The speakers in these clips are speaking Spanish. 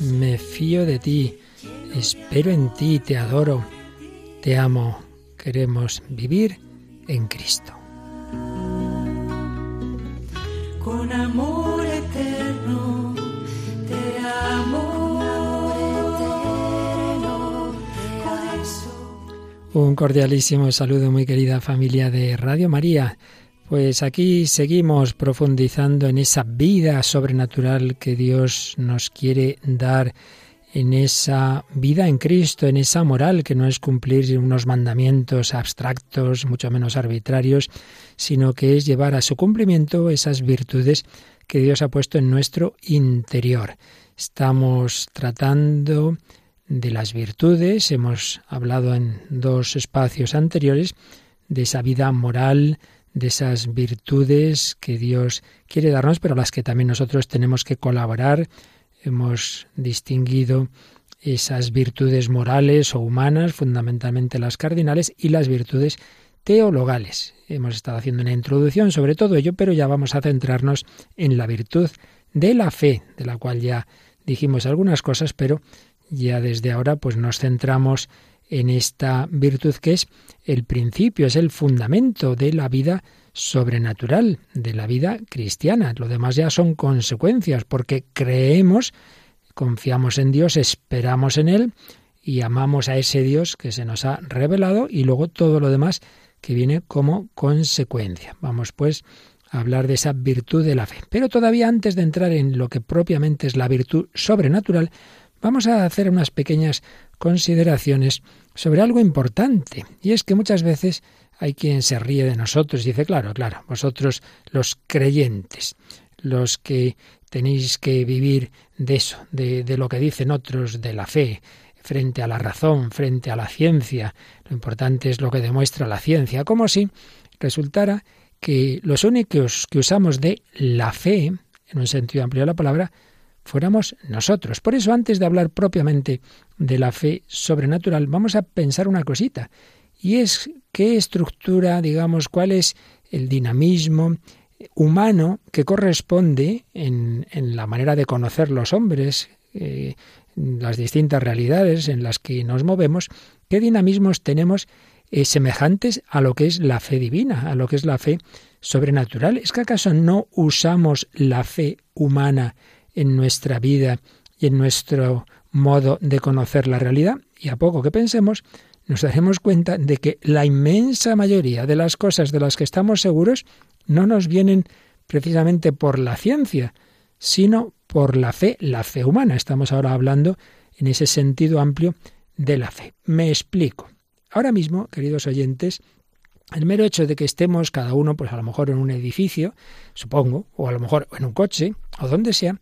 me fío de ti, espero en ti, te adoro, te amo, queremos vivir en Cristo. Con amor eterno te amo. Un cordialísimo saludo, muy querida familia de Radio María. Pues aquí seguimos profundizando en esa vida sobrenatural que Dios nos quiere dar, en esa vida en Cristo, en esa moral que no es cumplir unos mandamientos abstractos, mucho menos arbitrarios, sino que es llevar a su cumplimiento esas virtudes que Dios ha puesto en nuestro interior. Estamos tratando de las virtudes, hemos hablado en dos espacios anteriores de esa vida moral, de esas virtudes que Dios quiere darnos, pero las que también nosotros tenemos que colaborar. Hemos distinguido esas virtudes morales o humanas, fundamentalmente las cardinales, y las virtudes teologales. Hemos estado haciendo una introducción sobre todo ello, pero ya vamos a centrarnos en la virtud de la fe, de la cual ya dijimos algunas cosas, pero ya desde ahora pues nos centramos en esta virtud que es el principio, es el fundamento de la vida sobrenatural, de la vida cristiana. Lo demás ya son consecuencias, porque creemos, confiamos en Dios, esperamos en Él y amamos a ese Dios que se nos ha revelado y luego todo lo demás que viene como consecuencia. Vamos pues a hablar de esa virtud de la fe. Pero todavía antes de entrar en lo que propiamente es la virtud sobrenatural, vamos a hacer unas pequeñas consideraciones sobre algo importante. Y es que muchas veces hay quien se ríe de nosotros y dice, claro, claro, vosotros los creyentes, los que tenéis que vivir de eso, de, de lo que dicen otros, de la fe, frente a la razón, frente a la ciencia. Lo importante es lo que demuestra la ciencia, como si resultara que los únicos que usamos de la fe, en un sentido amplio de la palabra, fuéramos nosotros. Por eso, antes de hablar propiamente de la fe sobrenatural, vamos a pensar una cosita, y es qué estructura, digamos, cuál es el dinamismo humano que corresponde en, en la manera de conocer los hombres, eh, las distintas realidades en las que nos movemos, qué dinamismos tenemos eh, semejantes a lo que es la fe divina, a lo que es la fe sobrenatural. ¿Es que acaso no usamos la fe humana en nuestra vida y en nuestro modo de conocer la realidad? Y a poco que pensemos, nos daremos cuenta de que la inmensa mayoría de las cosas de las que estamos seguros no nos vienen precisamente por la ciencia, sino por la fe, la fe humana. Estamos ahora hablando en ese sentido amplio de la fe. Me explico. Ahora mismo, queridos oyentes, el mero hecho de que estemos cada uno, pues a lo mejor en un edificio, supongo, o a lo mejor en un coche, o donde sea,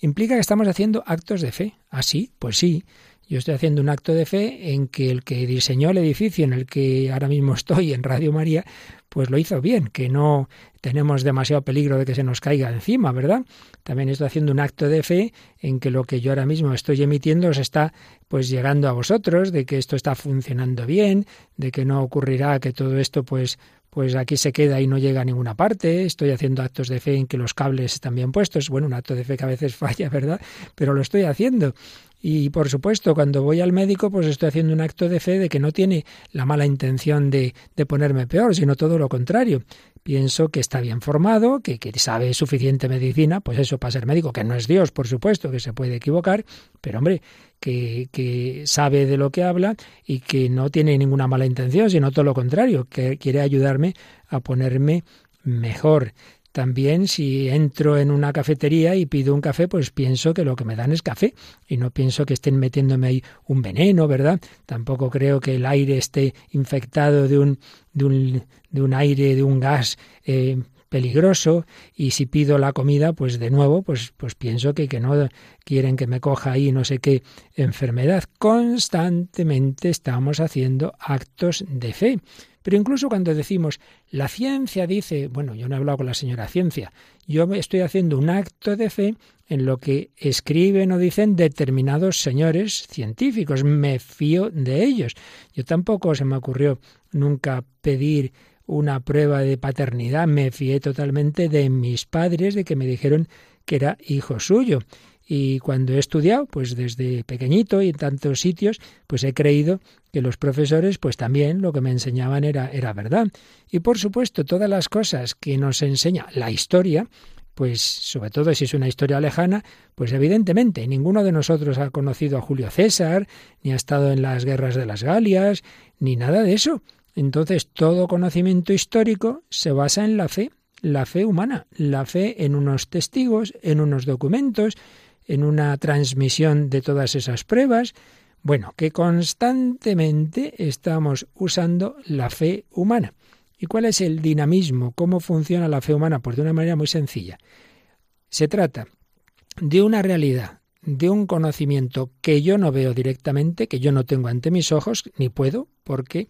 implica que estamos haciendo actos de fe. ¿Ah, sí? Pues sí. Yo estoy haciendo un acto de fe en que el que diseñó el edificio en el que ahora mismo estoy, en Radio María, pues lo hizo bien, que no tenemos demasiado peligro de que se nos caiga encima, ¿verdad? También estoy haciendo un acto de fe en que lo que yo ahora mismo estoy emitiendo os está pues llegando a vosotros, de que esto está funcionando bien, de que no ocurrirá que todo esto pues pues aquí se queda y no llega a ninguna parte. Estoy haciendo actos de fe en que los cables están bien puestos. Bueno, un acto de fe que a veces falla, ¿verdad? Pero lo estoy haciendo. Y por supuesto, cuando voy al médico, pues estoy haciendo un acto de fe de que no tiene la mala intención de, de ponerme peor, sino todo lo contrario. Pienso que está bien formado, que, que, sabe suficiente medicina, pues eso para ser médico, que no es Dios, por supuesto, que se puede equivocar, pero hombre, que, que sabe de lo que habla y que no tiene ninguna mala intención, sino todo lo contrario, que quiere ayudarme a ponerme mejor. También si entro en una cafetería y pido un café, pues pienso que lo que me dan es café y no pienso que estén metiéndome ahí un veneno, ¿verdad? Tampoco creo que el aire esté infectado de un, de un, de un aire, de un gas eh, peligroso y si pido la comida, pues de nuevo, pues, pues pienso que, que no quieren que me coja ahí no sé qué enfermedad. Constantemente estamos haciendo actos de fe. Pero incluso cuando decimos, la ciencia dice, bueno, yo no he hablado con la señora ciencia, yo estoy haciendo un acto de fe en lo que escriben o dicen determinados señores científicos, me fío de ellos. Yo tampoco se me ocurrió nunca pedir una prueba de paternidad, me fié totalmente de mis padres, de que me dijeron que era hijo suyo. Y cuando he estudiado, pues desde pequeñito y en tantos sitios, pues he creído que los profesores, pues también lo que me enseñaban era, era verdad. Y por supuesto, todas las cosas que nos enseña la historia, pues sobre todo si es una historia lejana, pues evidentemente ninguno de nosotros ha conocido a Julio César, ni ha estado en las guerras de las Galias, ni nada de eso. Entonces todo conocimiento histórico se basa en la fe, la fe humana, la fe en unos testigos, en unos documentos, en una transmisión de todas esas pruebas. Bueno, que constantemente estamos usando la fe humana. ¿Y cuál es el dinamismo? ¿Cómo funciona la fe humana? Pues de una manera muy sencilla. Se trata de una realidad, de un conocimiento que yo no veo directamente, que yo no tengo ante mis ojos, ni puedo, porque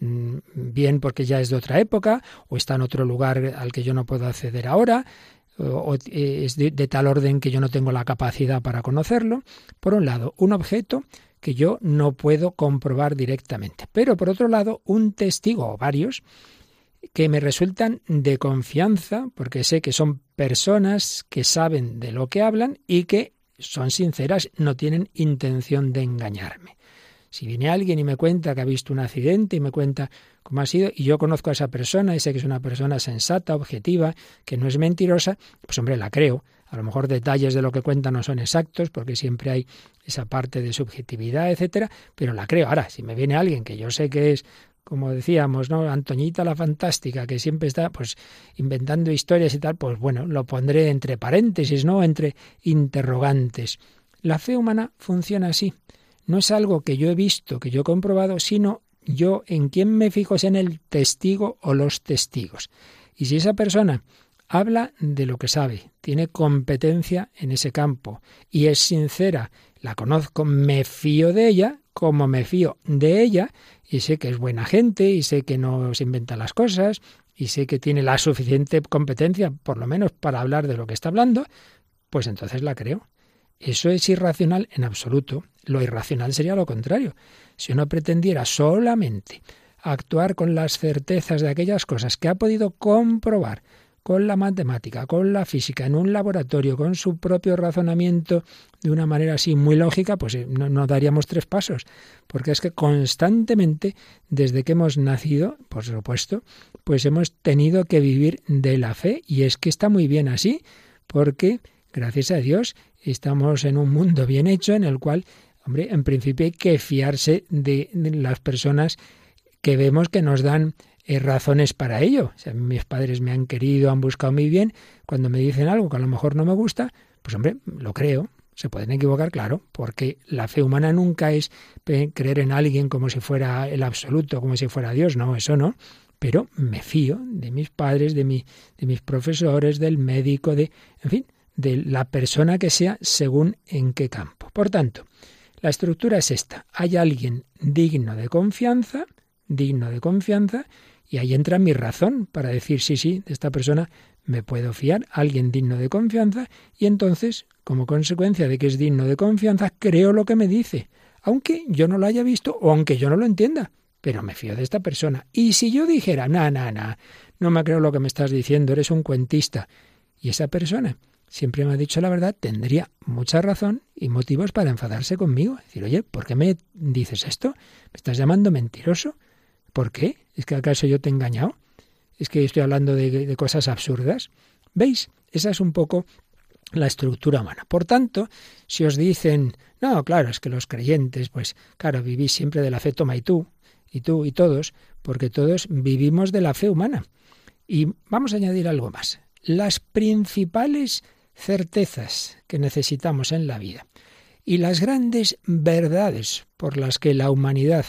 mm, bien porque ya es de otra época o está en otro lugar al que yo no puedo acceder ahora, o eh, es de, tal orden que yo no tengo la capacidad para conocerlo. Por un lado, un objeto que yo no puedo comprobar directamente. Pero por otro lado, un testigo o varios que me resultan de confianza, porque sé que son personas que saben de lo que hablan y que son sinceras, no tienen intención de engañarme. Si viene alguien y me cuenta que ha visto un accidente y me cuenta cómo ha sido, y yo conozco a esa persona y sé que es una persona sensata, objetiva, que no es mentirosa, pues hombre, la creo. A lo mejor detalles de lo que cuenta no son exactos, porque siempre hay esa parte de subjetividad, etcétera, pero la creo. Ahora, si me viene alguien que yo sé que es como decíamos, ¿no? Antoñita la fantástica, que siempre está pues inventando historias y tal, pues bueno, lo pondré entre paréntesis, ¿no? Entre interrogantes. La fe humana funciona así no es algo que yo he visto, que yo he comprobado, sino yo en quién me fijo es en el testigo o los testigos. Y si esa persona habla de lo que sabe, tiene competencia en ese campo y es sincera, la conozco, me fío de ella, como me fío de ella, y sé que es buena gente, y sé que no se inventa las cosas, y sé que tiene la suficiente competencia, por lo menos para hablar de lo que está hablando, pues entonces la creo. Eso es irracional en absoluto. Lo irracional sería lo contrario. Si uno pretendiera solamente actuar con las certezas de aquellas cosas que ha podido comprobar con la matemática, con la física, en un laboratorio, con su propio razonamiento de una manera así muy lógica, pues eh, no, no, daríamos tres pasos, porque es que constantemente, desde que hemos nacido, por supuesto, pues hemos tenido que vivir de la fe, y es que está muy bien así, porque, gracias a Dios, estamos en un mundo bien hecho en el cual, hombre, en principio hay que fiarse de, las personas que vemos que nos dan eh, razones para ello. O mis padres me han querido, han buscado mi bien. Cuando me dicen algo que a lo mejor no me gusta, pues hombre, lo creo. Se pueden equivocar, claro, porque la fe humana nunca es creer en alguien como si fuera el absoluto, como si fuera Dios. No, eso no. Pero me fío de mis padres, de, mi, de mis profesores, del médico, de, en fin, de la persona que sea según en qué campo. Por tanto, la estructura es esta. Hay alguien digno de confianza, digno de confianza, y ahí entra mi razón para decir sí, sí, de esta persona me puedo fiar, alguien digno de confianza, y entonces, como consecuencia de que es digno de confianza, creo lo que me dice, aunque yo no lo haya visto o aunque yo no lo entienda, pero me fío de esta persona. Y si yo dijera, na, na, na, no me creo lo que me estás diciendo, eres un cuentista, y esa persona siempre me ha dicho la verdad, tendría mucha razón y motivos para enfadarse conmigo. Decir, oye, ¿por qué me dices esto? ¿Me estás llamando mentiroso? ¿Por qué? ¿Es que acaso yo te he engañado? ¿Es que estoy hablando de, cosas absurdas? ¿Veis? Esa es un poco la estructura humana. Por tanto, si os dicen, no, claro, es que los creyentes, pues claro, vivís siempre de la fe, toma y tú, y tú y todos, porque todos vivimos de la fe humana. Y vamos a añadir algo más las principales certezas que necesitamos en la vida y las grandes verdades por las que la humanidad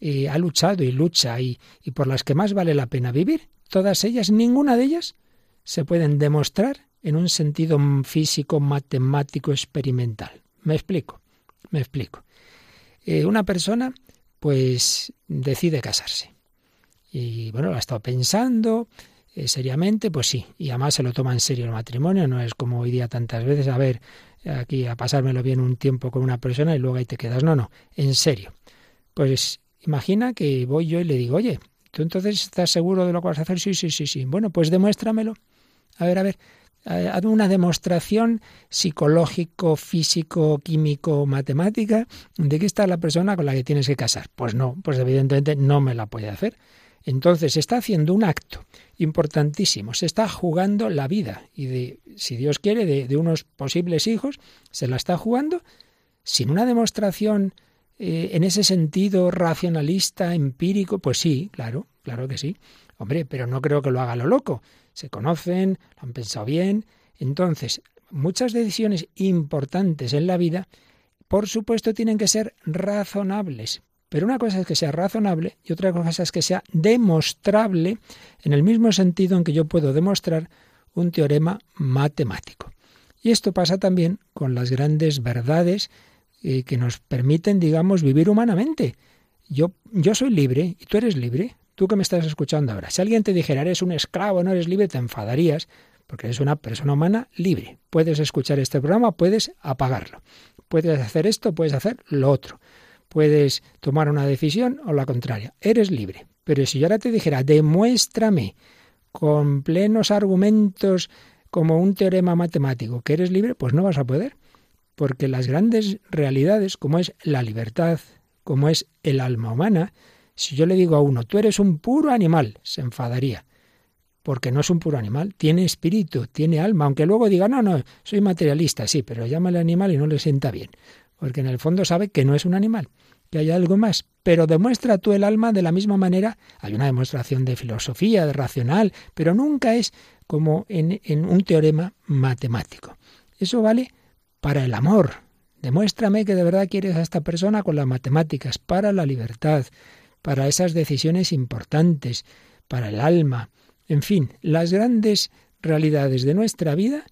eh, ha luchado y lucha y, por las que más vale la pena vivir, todas ellas, ninguna de ellas se pueden demostrar en un sentido físico, matemático, experimental. ¿Me explico? Me explico. Eh, una persona, pues, decide casarse. Y bueno, lo ha estado pensando eh, seriamente, pues sí, y además se lo toma en serio el matrimonio, no es como hoy día tantas veces, a ver, aquí a pasármelo bien un tiempo con una persona y luego ahí te quedas. No, no, en serio. Pues imagina que voy yo y le digo, oye, ¿tú entonces estás seguro de lo que vas a hacer? Sí, sí, sí, sí. Bueno, pues demuéstramelo. A ver, a ver, haz una demostración psicológico, físico, químico, matemática de que está la persona con la que tienes que casar. Pues no, pues evidentemente no me la puede hacer. Entonces se está haciendo un acto importantísimo, se está jugando la vida y de, si Dios quiere, de, unos posibles hijos, se la está jugando sin una demostración eh, en ese sentido racionalista, empírico, pues sí, claro, claro que sí. Hombre, pero no creo que lo haga lo loco. Se conocen, lo han pensado bien. Entonces, muchas decisiones importantes en la vida, por supuesto, tienen que ser razonables, pero una cosa es que sea razonable y otra cosa es que sea demostrable en el mismo sentido en que yo puedo demostrar un teorema matemático. Y esto pasa también con las grandes verdades eh, que nos permiten, digamos, vivir humanamente. Yo, yo soy libre y tú eres libre. Tú que me estás escuchando ahora. Si alguien te dijera eres un esclavo, no eres libre, te enfadarías porque eres una persona humana libre. Puedes escuchar este programa, puedes apagarlo. Puedes hacer esto, puedes hacer lo otro puedes tomar una decisión o la contraria. Eres libre. Pero si yo ahora te dijera, demuéstrame con plenos argumentos como un teorema matemático que eres libre, pues no vas a poder. Porque las grandes realidades, como es la libertad, como es el alma humana, si yo le digo a uno, tú eres un puro animal, se enfadaría. Porque no es un puro animal, tiene espíritu, tiene alma, aunque luego diga, no, no, soy materialista, sí, pero llámale animal y no le sienta bien porque en el fondo sabe que no es un animal, que hay algo más. Pero demuestra tú el alma de la misma manera. Hay una demostración de filosofía, de racional, pero nunca es como en, en un teorema matemático. Eso vale para el amor. Demuéstrame que de verdad quieres a esta persona con las matemáticas, para la libertad, para esas decisiones importantes, para el alma. En fin, las grandes realidades de nuestra vida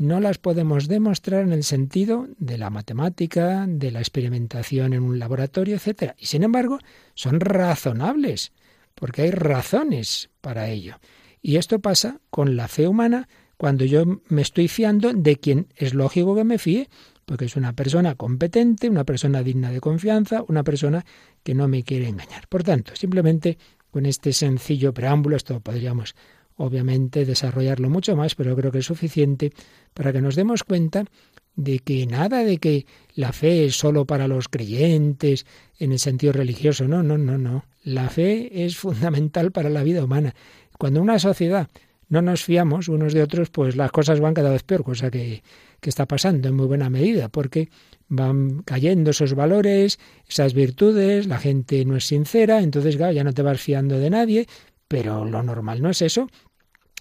no las podemos demostrar en el sentido de la matemática, de la experimentación en un laboratorio, etc. Y sin embargo, son razonables, porque hay razones para ello. Y esto pasa con la fe humana cuando yo me estoy fiando de quien es lógico que me fíe, porque es una persona competente, una persona digna de confianza, una persona que no me quiere engañar. Por tanto, simplemente con este sencillo preámbulo, esto podríamos obviamente desarrollarlo mucho más, pero creo que es suficiente para que nos demos cuenta de que nada de que la fe es solo para los creyentes en el sentido religioso, no, no, no, no. La fe es fundamental para la vida humana. Cuando una sociedad no nos fiamos unos de otros, pues las cosas van cada vez peor, cosa que, que está pasando en muy buena medida, porque van cayendo esos valores, esas virtudes, la gente no es sincera, entonces ya no te vas fiando de nadie, pero lo normal no es eso,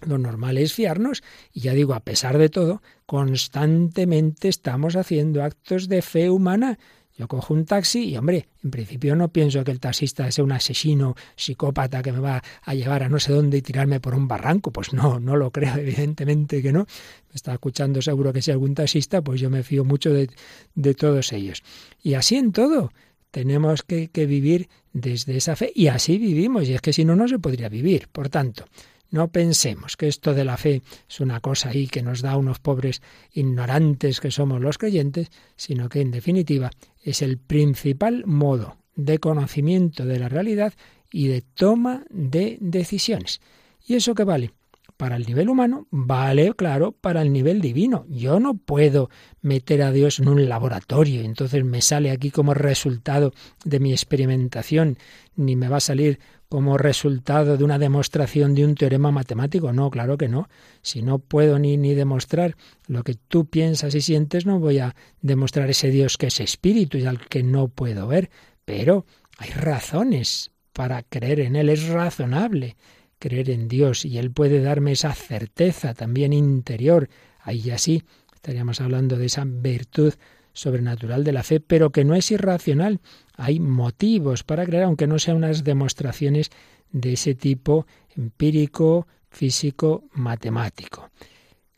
lo normal es fiarnos y ya digo, a pesar de todo, constantemente estamos haciendo actos de fe humana. Yo cojo un taxi y, hombre, en principio no pienso que el taxista sea un asesino psicópata que me va a llevar a no sé dónde y tirarme por un barranco. Pues no, no lo creo, evidentemente que no. Me está escuchando seguro que si algún taxista, pues yo me fío mucho de, de todos ellos. Y así en todo. Tenemos que vivir desde esa fe y así vivimos. Y es que si no, no se podría vivir. Por tanto, no pensemos que esto de la fe es una cosa ahí que nos da unos pobres ignorantes que somos los creyentes, sino que en definitiva es el principal modo de conocimiento de la realidad y de toma de decisiones. ¿Y eso qué vale? Para el nivel humano, vale, claro, para el nivel divino. Yo no puedo meter a Dios en un laboratorio, entonces me sale aquí como resultado de mi experimentación, ni me va a salir como resultado de una demostración de un teorema matemático. No, claro que no. Si no puedo ni, ni demostrar lo que tú piensas y sientes, no voy a demostrar ese Dios que es espíritu y al que no puedo ver. Pero hay razones para creer en Él, es razonable creer en Dios y Él puede darme esa certeza también interior. Ahí ya sí estaríamos hablando de esa virtud sobrenatural de la fe, pero que no es irracional. Hay motivos para creer, aunque no sean unas demostraciones de ese tipo empírico, físico, matemático.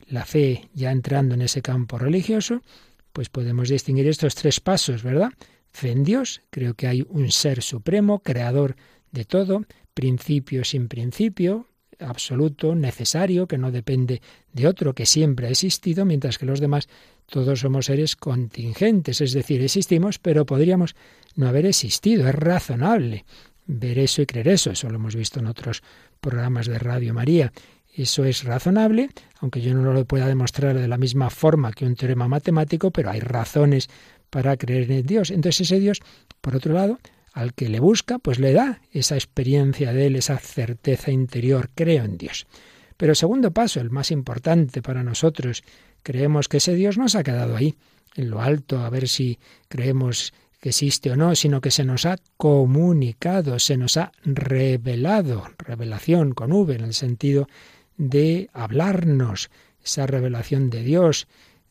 La fe, ya entrando en ese campo religioso, pues podemos distinguir estos tres pasos, ¿verdad? Fe en Dios, creo que hay un ser supremo, creador de todo, principio sin principio, absoluto, necesario, que no depende de otro, que siempre ha existido, mientras que los demás todos somos seres contingentes, es decir, existimos, pero podríamos no haber existido, es razonable ver eso y creer eso, eso lo hemos visto en otros programas de Radio María. Eso es razonable, aunque yo no lo pueda demostrar de la misma forma que un teorema matemático, pero hay razones para creer en Dios. Entonces ese Dios, por otro lado, al que le busca, pues le da esa experiencia de él, esa certeza interior, creo en Dios. Pero segundo paso, el más importante para nosotros, creemos que ese Dios no se ha quedado ahí, en lo alto, a ver si creemos que existe o no, sino que se nos ha comunicado, se nos ha revelado, revelación con V en el sentido de hablarnos, esa revelación de Dios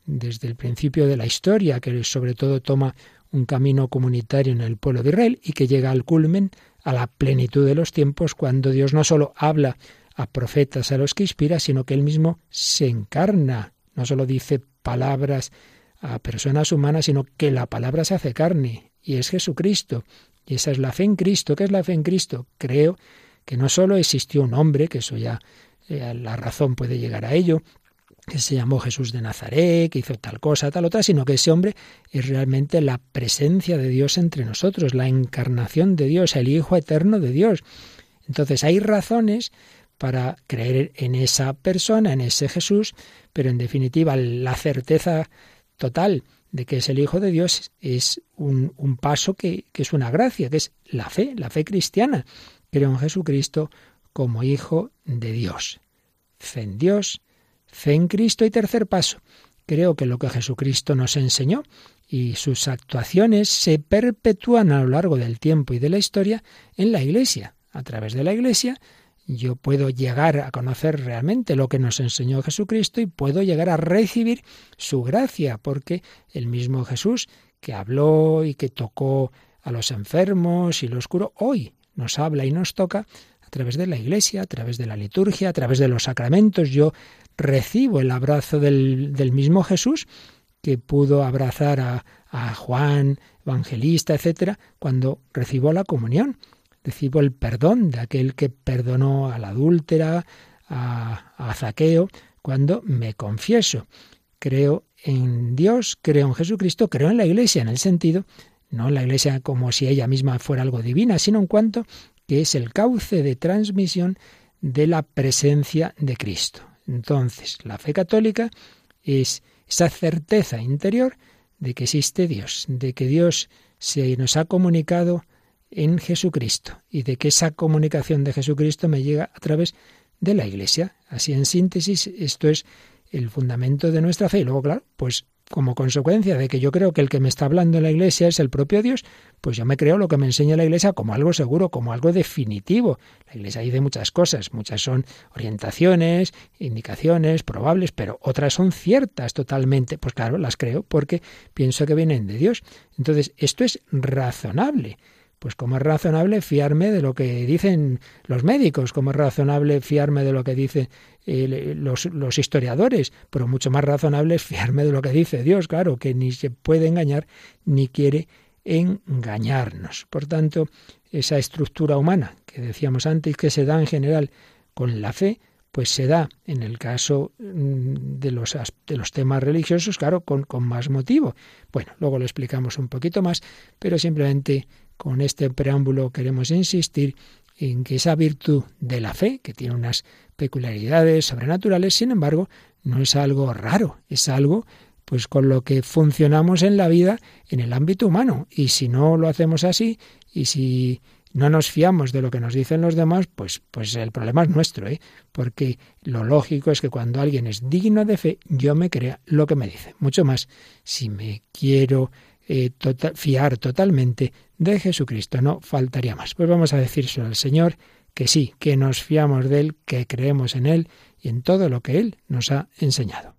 desde el principio de la historia, que sobre todo toma un camino comunitario en el pueblo de Israel y que llega al culmen, a la plenitud de los tiempos, cuando Dios no solo habla a profetas a los que inspira, sino que él mismo se encarna, no solo dice palabras a personas humanas, sino que la palabra se hace carne y es Jesucristo. Y esa es la fe en Cristo. ¿Qué es la fe en Cristo? Creo que no solo existió un hombre, que eso ya eh, la razón puede llegar a ello, que se llamó Jesús de Nazaret, que hizo tal cosa, tal otra, sino que ese hombre es realmente la presencia de Dios entre nosotros, la encarnación de Dios, el Hijo eterno de Dios. Entonces hay razones para creer en esa persona, en ese Jesús, pero en definitiva la certeza total de que es el Hijo de Dios es un, paso que, que es una gracia, que es la fe, la fe cristiana. Creo en Jesucristo como Hijo de Dios. Fe en Dios, Fe en Cristo y tercer paso. Creo que lo que Jesucristo nos enseñó y sus actuaciones se perpetúan a lo largo del tiempo y de la historia en la Iglesia. A través de la Iglesia yo puedo llegar a conocer realmente lo que nos enseñó Jesucristo y puedo llegar a recibir su gracia, porque el mismo Jesús que habló y que tocó a los enfermos y los curó, hoy nos habla y nos toca a través de la Iglesia, a través de la liturgia, a través de los sacramentos. Yo recibo el abrazo del, mismo Jesús que pudo abrazar a, Juan, evangelista, etcétera, cuando recibo la comunión. Recibo el perdón de aquel que perdonó a la adúltera, a Zaqueo, cuando me confieso. Creo en Dios, creo en Jesucristo, creo en la Iglesia, en el sentido, no en la Iglesia como si ella misma fuera algo divina, sino en cuanto que es el cauce de transmisión de la presencia de Cristo. Entonces, la fe católica es esa certeza interior de que existe Dios, de que Dios se nos ha comunicado en Jesucristo y de que esa comunicación de Jesucristo me llega a través de la Iglesia. Así en síntesis, esto es el fundamento de nuestra fe. Y luego, claro, pues como consecuencia de que yo creo que el que me está hablando en la iglesia es el propio Dios, pues yo me creo lo que me enseña la iglesia como algo seguro, como algo definitivo. La iglesia dice muchas cosas, muchas son orientaciones, indicaciones probables, pero otras son ciertas totalmente. Pues claro, las creo porque pienso que vienen de Dios. Entonces, esto es razonable. Pues como es razonable fiarme de lo que dicen los médicos, como es razonable fiarme de lo que dicen eh, los, historiadores, pero mucho más razonable es fiarme de lo que dice Dios, claro, que ni se puede engañar ni quiere engañarnos. Por tanto, esa estructura humana que decíamos antes que se da en general con la fe, pues se da en el caso mm, de los, de los temas religiosos, claro, con, con más motivo. Bueno, luego lo explicamos un poquito más, pero simplemente con este preámbulo queremos insistir en que esa virtud de la fe, que tiene unas peculiaridades sobrenaturales, sin embargo, no es algo raro, es algo pues con lo que funcionamos en la vida en el ámbito humano. Y si no lo hacemos así, y si no nos fiamos de lo que nos dicen los demás, pues, pues el problema es nuestro, ¿eh? porque lo lógico es que cuando alguien es digno de fe, yo me crea lo que me dice. Mucho más, si me quiero eh, tota-, fiar totalmente de Jesucristo. No faltaría más. Pues vamos a decírselo al Señor, que sí, que nos fiamos de Él, que creemos en Él y en todo lo que Él nos ha enseñado.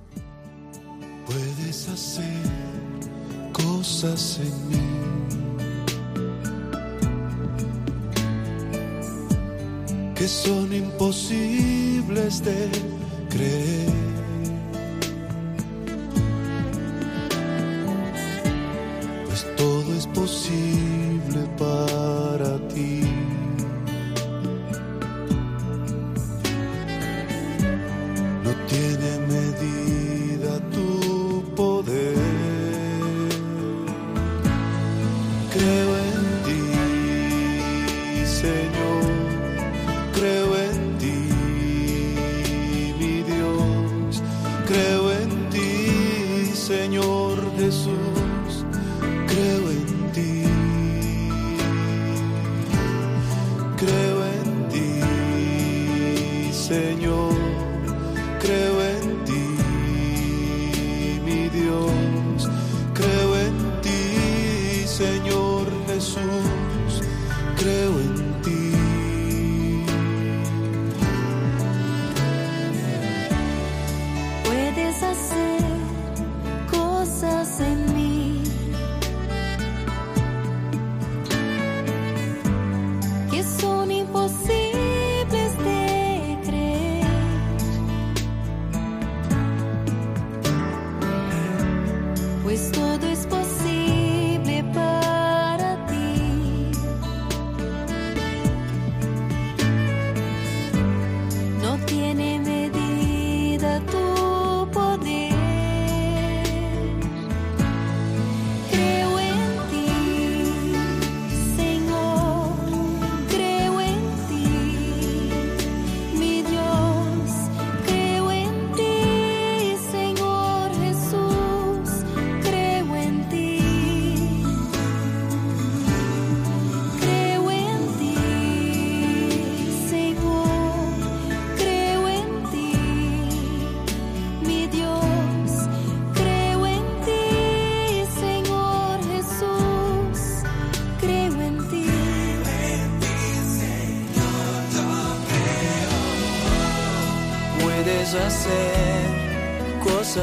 Puedes hacer cosas en mí. Que son imposibles de creer. Todo es posible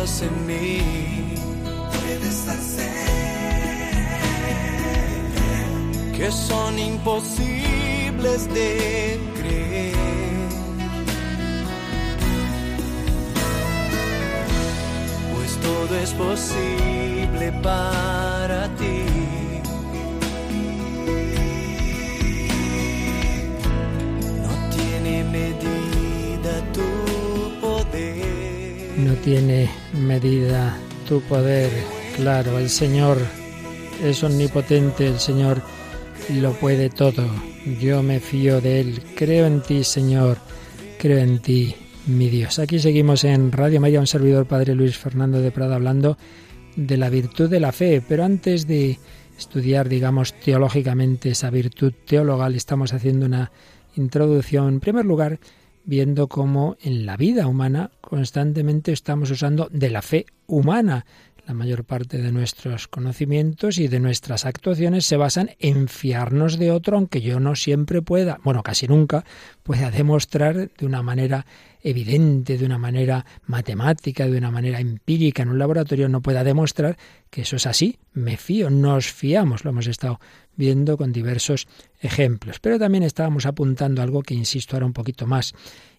cosas poder. Claro, el Señor es omnipotente, el Señor lo puede todo. Yo me fío de Él. Creo en ti, Señor. Creo en ti, mi Dios. Aquí seguimos en Radio María, un servidor Padre Luis Fernando de Prada hablando de la virtud de la fe. Pero antes de estudiar, digamos, teológicamente esa virtud teologal, estamos haciendo una introducción, en primer lugar, viendo cómo en la vida humana constantemente estamos usando de la fe humana. La mayor parte de nuestros conocimientos y de nuestras actuaciones se basan en fiarnos de otro, aunque yo no siempre pueda, bueno, casi nunca, pueda demostrar de una manera evidente, de una manera matemática, de una manera empírica en un laboratorio, no pueda demostrar que eso es así. Me fío, nos fiamos, lo hemos estado viendo con diversos ejemplos. Pero también estábamos apuntando algo que insisto ahora un poquito más,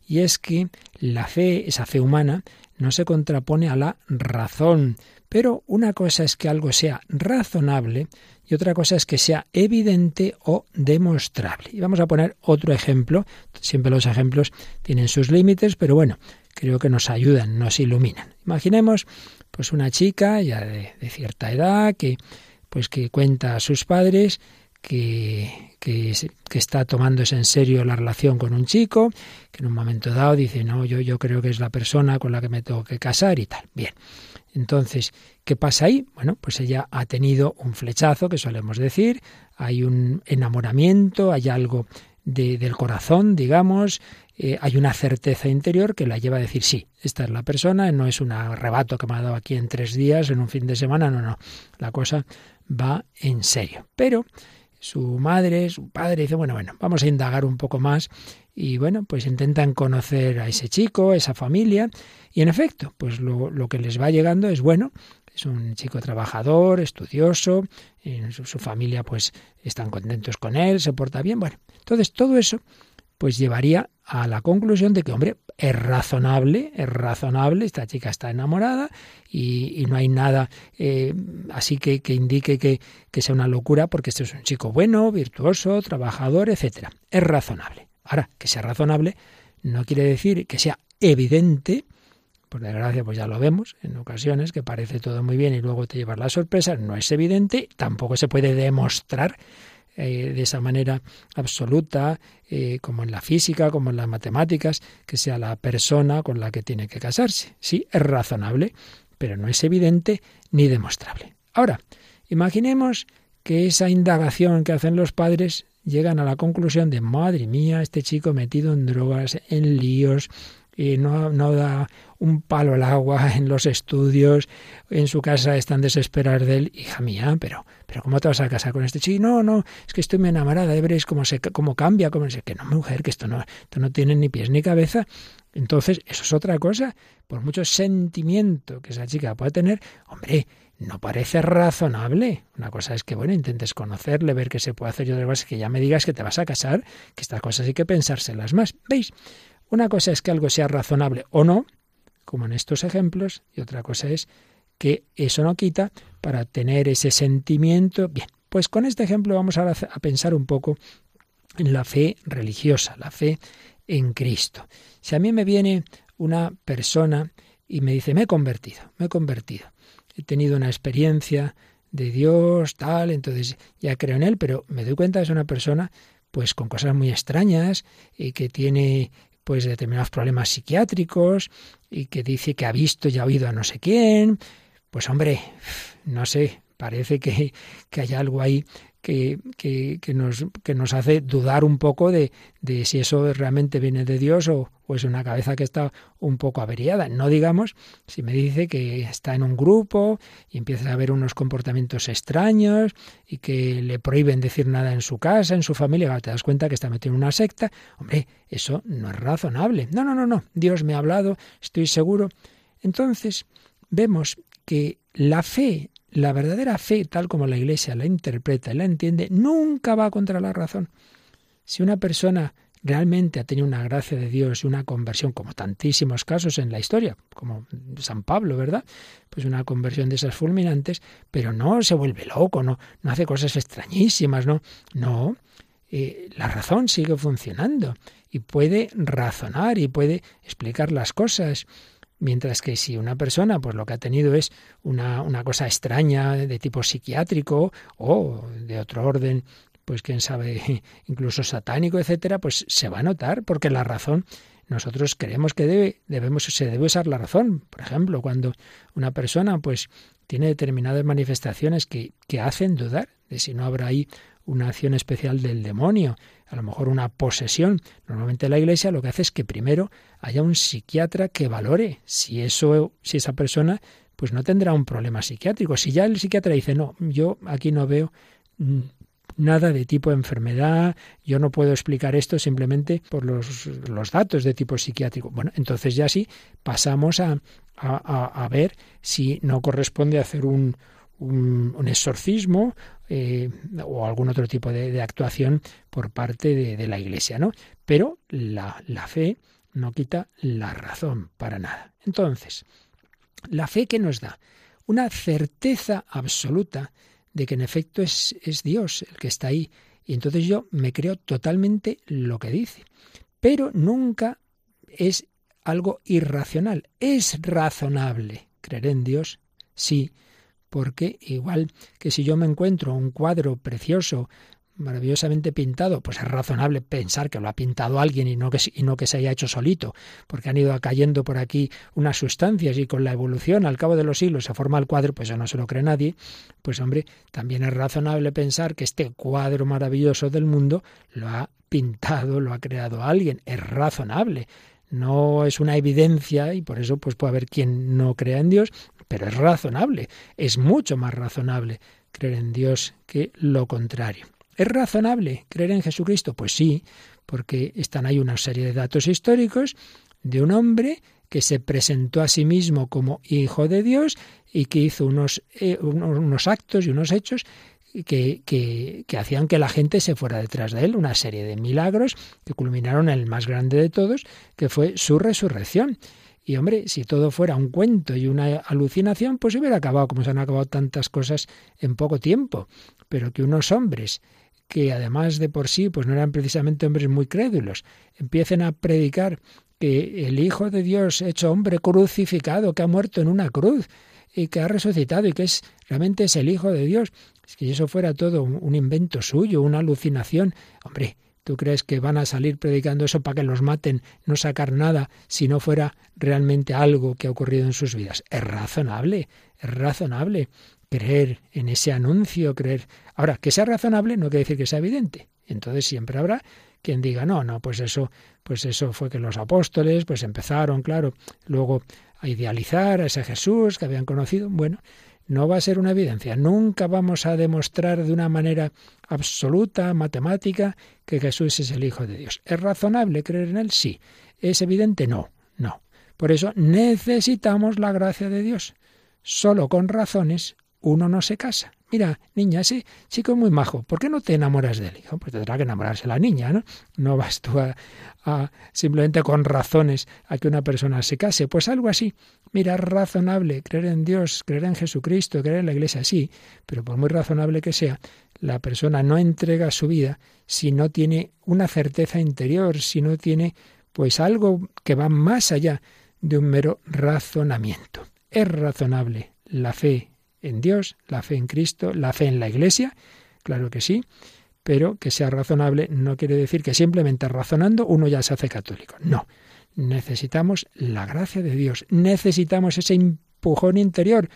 y es que la fe, esa fe humana, no se contrapone a la razón. Pero una cosa es que algo sea razonable y otra cosa es que sea evidente o demostrable. Y vamos a poner otro ejemplo. Siempre los ejemplos tienen sus límites, pero bueno, creo que nos ayudan, nos iluminan. Imaginemos pues una chica ya de, de cierta edad que pues que cuenta a sus padres que, que, que, está tomándose en serio la relación con un chico, que en un momento dado dice, no, yo, yo creo que es la persona con la que me tengo que casar y tal. Bien. Entonces, ¿qué pasa ahí? Bueno, pues ella ha tenido un flechazo, que solemos decir, hay un enamoramiento, hay algo de, del corazón, digamos, eh, hay una certeza interior que la lleva a decir, sí, esta es la persona, no es un arrebato que me ha dado aquí en tres días, en un fin de semana, no, no, la cosa va en serio. Pero su madre, su padre, dice, bueno, bueno, vamos a indagar un poco más y bueno, pues intentan conocer a ese chico, esa familia y en efecto, pues lo, lo que les va llegando es bueno, es un chico trabajador, estudioso, en su, su, familia pues están contentos con él, se porta bien, bueno, entonces todo eso pues llevaría a la conclusión de que, hombre, es razonable, es razonable, esta chica está enamorada y, y no hay nada eh, así que, que indique que, que, sea una locura porque este es un chico bueno, virtuoso, trabajador, etcétera. Es razonable. Ahora, que sea razonable no quiere decir que sea evidente, por desgracia pues ya lo vemos en ocasiones, que parece todo muy bien y luego te llevas la sorpresa, no es evidente, tampoco se puede demostrar eh, de esa manera absoluta, eh, como en la física, como en las matemáticas, que sea la persona con la que tiene que casarse. Sí, es razonable, pero no es evidente ni demostrable. Ahora, imaginemos que esa indagación que hacen los padres llegan a la conclusión de, madre mía, este chico metido en drogas, en líos, y no, no da un palo al agua en los estudios, en su casa están desesperados de él, hija mía, pero, pero ¿cómo te vas a casar con este chico? No, no, es que estoy muy enamorada, ya veréis cómo, se, cómo cambia, cómo se, que no, mujer, que esto no, esto no tiene ni pies ni cabeza. Entonces, eso es otra cosa. Por mucho sentimiento que esa chica pueda tener, hombre, no parece razonable. Una cosa es que, bueno, intentes conocerle, ver qué se puede hacer y otra cosa es que ya me digas que te vas a casar, que estas cosas hay que pensárselas más. ¿Veis? Una cosa es que algo sea razonable o no, como en estos ejemplos, y otra cosa es que eso no quita para tener ese sentimiento. Bien, pues con este ejemplo vamos ahora a pensar un poco en la fe religiosa, la fe en Cristo. Si a mí me viene una persona y me dice, me he convertido, me he convertido, he tenido una experiencia de Dios, tal, entonces ya creo en Él, pero me doy cuenta que es una persona pues con cosas muy extrañas y que tiene pues determinados problemas psiquiátricos y que dice que ha visto y ha oído a no sé quién, pues hombre, no sé, parece que, que hay algo ahí que, que, que, nos, que nos hace dudar un poco de, de si eso realmente viene de Dios o, es una cabeza que está un poco averiada. No digamos, si me dice que está en un grupo y empieza a ver unos comportamientos extraños y que le prohíben decir nada en su casa, en su familia, te das cuenta que está metido en una secta, hombre, eso no es razonable. No, no, no, no, Dios me ha hablado, estoy seguro. Entonces, vemos que la fe la verdadera fe, tal como la Iglesia la interpreta y la entiende, nunca va contra la razón. Si una persona realmente ha tenido una gracia de Dios y una conversión, como tantísimos casos en la historia, como San Pablo, ¿verdad? Pues una conversión de esas fulminantes, pero no se vuelve loco, no, no hace cosas extrañísimas, no, no. Eh, la razón sigue funcionando y puede razonar y puede explicar las cosas Mientras que si una persona, pues lo que ha tenido es una, una cosa extraña de tipo psiquiátrico o de otro orden, pues quién sabe, incluso satánico, etcétera, pues se va a notar, porque la razón, nosotros creemos que debe, debemos, se debe usar la razón. Por ejemplo, cuando una persona, pues, tiene determinadas manifestaciones que, que hacen dudar de si no habrá ahí una acción especial del demonio, a lo mejor una posesión. Normalmente la Iglesia lo que hace es que primero haya un psiquiatra que valore si eso, si esa persona, pues no tendrá un problema psiquiátrico. Si ya el psiquiatra dice no, yo aquí no veo mm, nada de tipo de enfermedad, yo no puedo explicar esto simplemente por los, los datos de tipo psiquiátrico. Bueno, entonces ya sí pasamos a, a, a ver si no corresponde hacer un, un, exorcismo eh, o algún otro tipo de, actuación por parte de, la Iglesia, ¿no? Pero la, fe no quita la razón para nada. Entonces, la fe que nos da una certeza absoluta de que en efecto es Dios el que está ahí. Y entonces yo me creo totalmente lo que dice. Pero nunca es algo irracional. Es razonable creer en Dios, sí, porque igual que si yo me encuentro un cuadro precioso, maravillosamente pintado, pues es razonable pensar que lo ha pintado alguien y no que, y no que se haya hecho solito, porque han ido cayendo por aquí unas sustancias y con la evolución al cabo de los siglos se forma el cuadro, pues eso no se lo cree nadie, pues hombre, también es razonable pensar que este cuadro maravilloso del mundo lo ha pintado, lo ha creado alguien, es razonable. No es una evidencia y por eso pues puede haber quien no crea en Dios, pero es razonable, es mucho más razonable creer en Dios que lo contrario. ¿Es razonable creer en Jesucristo? Pues sí, porque están ahí una serie de datos históricos de un hombre que se presentó a sí mismo como hijo de Dios y que hizo unos, eh, unos actos y unos hechos que, que, hacían que la gente se fuera detrás de él, una serie de milagros que culminaron en el más grande de todos, que fue su resurrección. Y hombre, si todo fuera un cuento y una alucinación, pues hubiera acabado, como se han acabado tantas cosas en poco tiempo. Pero que unos hombres que además de por sí, pues no eran precisamente hombres muy crédulos, empiecen a predicar que el Hijo de Dios hecho hombre crucificado, que ha muerto en una cruz y que ha resucitado y que es realmente es el Hijo de Dios, es que eso fuera todo un invento suyo, una alucinación, hombre, ¿Tú crees que van a salir predicando eso para que los maten, no sacar nada, si no fuera realmente algo que ha ocurrido en sus vidas? Es razonable, es razonable creer en ese anuncio, creer. Ahora, que sea razonable no quiere decir que sea evidente. Entonces siempre habrá quien diga, no, no, pues eso, pues eso fue que los apóstoles, pues empezaron, claro, luego a idealizar a ese Jesús que habían conocido. Bueno, no va a ser una evidencia. Nunca vamos a demostrar de una manera absoluta, matemática, que Jesús es el Hijo de Dios. ¿Es razonable creer en Él? Sí. ¿Es evidente? No, no. Por eso necesitamos la gracia de Dios. Solo con razones uno no se casa. Mira, niña, ese chico es muy majo, ¿por qué no te enamoras de él? Hijo, pues tendrá que enamorarse la niña, ¿no? No vas tú a, a, simplemente con razones a que una persona se case. Pues algo así. Mira, razonable creer en Dios, creer en Jesucristo, creer en la Iglesia, sí, pero por muy razonable que sea, la persona no entrega su vida si no tiene una certeza interior, si no tiene pues algo que va más allá de un mero razonamiento. Es razonable la fe en Dios, la fe en Cristo, la fe en la Iglesia, claro que sí, pero que sea razonable no quiere decir que simplemente razonando uno ya se hace católico. No, necesitamos la gracia de Dios, necesitamos ese empujón interior,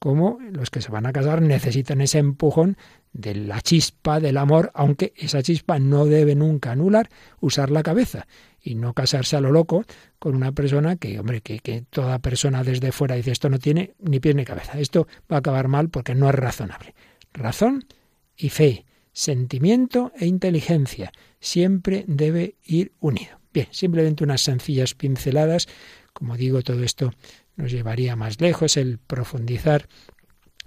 como los que se van a casar necesitan ese empujón de la chispa del amor, aunque esa chispa no debe nunca anular usar la cabeza y no casarse a lo loco con una persona que, hombre, que, que toda persona desde fuera dice esto no tiene ni pie ni cabeza, esto va a acabar mal porque no es razonable. Razón y fe, sentimiento e inteligencia siempre debe ir unido. Bien, simplemente unas sencillas pinceladas, como digo, todo esto nos llevaría más lejos, el profundizar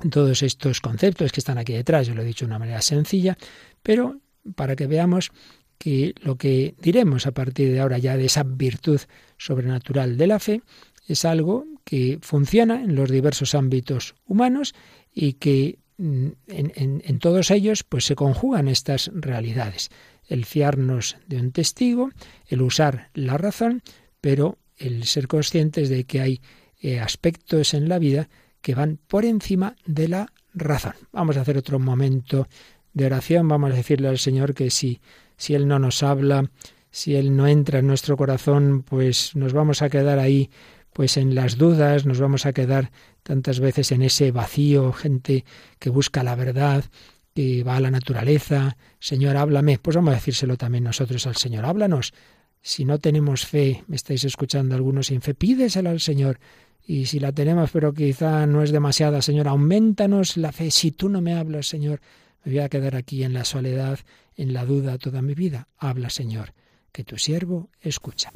todos estos conceptos que están aquí detrás, yo lo he dicho de una manera sencilla, pero para que veamos que lo que diremos a partir de ahora ya de esa virtud sobrenatural de la fe es algo que funciona en los diversos ámbitos humanos y que mm, en, en, todos ellos pues se conjugan estas realidades. El fiarnos de un testigo el usar la razón pero el ser conscientes de que hay eh, aspectos en la vida que van por encima de la razón vamos a hacer otro momento de oración vamos a decirle al Señor que si si Él no nos habla, si Él no entra en nuestro corazón, pues nos vamos a quedar ahí pues en las dudas, nos vamos a quedar tantas veces en ese vacío, gente que busca la verdad, que va a la naturaleza, Señor, háblame. Pues vamos a decírselo también nosotros al Señor, háblanos. Si no tenemos fe, me estáis escuchando algunos sin fe, pídesela al Señor. Y si la tenemos, pero quizá no es demasiada, Señor, aumentanos la fe. Si tú no me hablas, Señor, me voy a quedar aquí en la soledad, en la duda toda mi vida. Habla, Señor, que tu siervo escucha.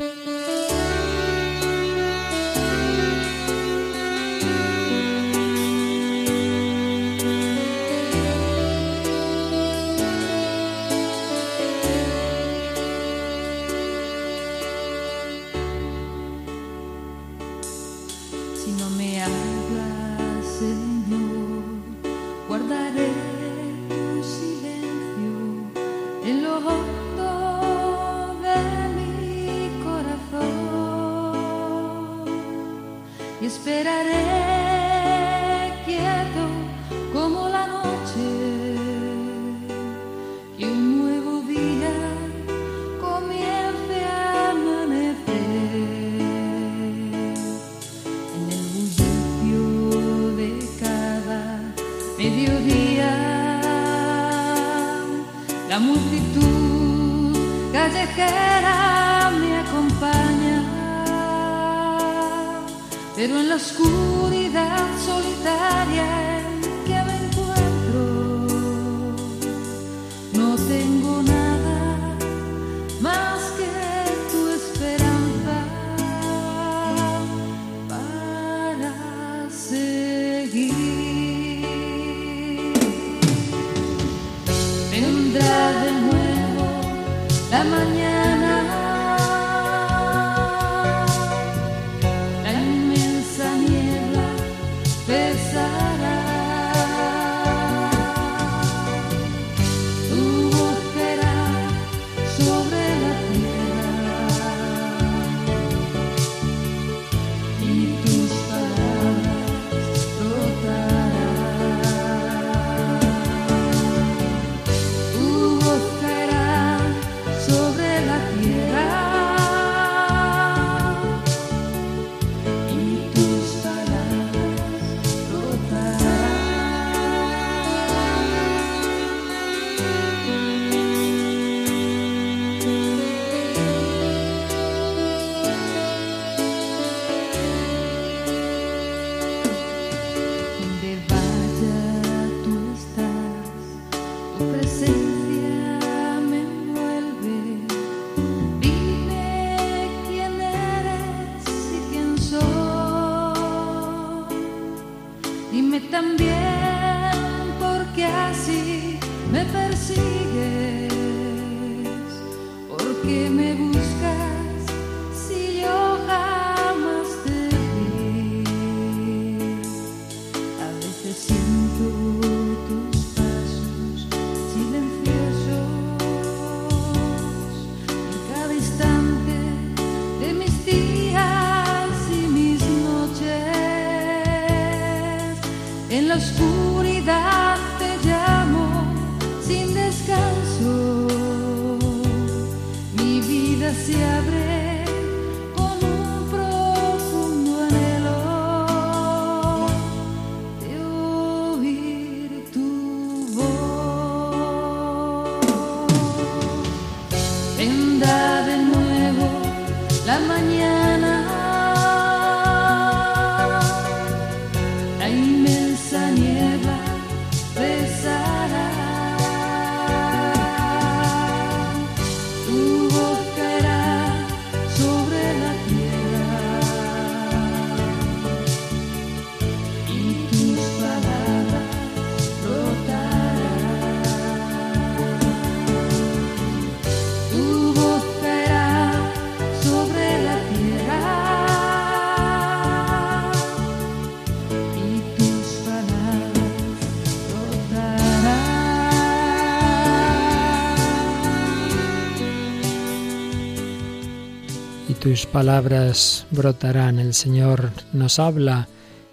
Palabras brotarán. El Señor nos habla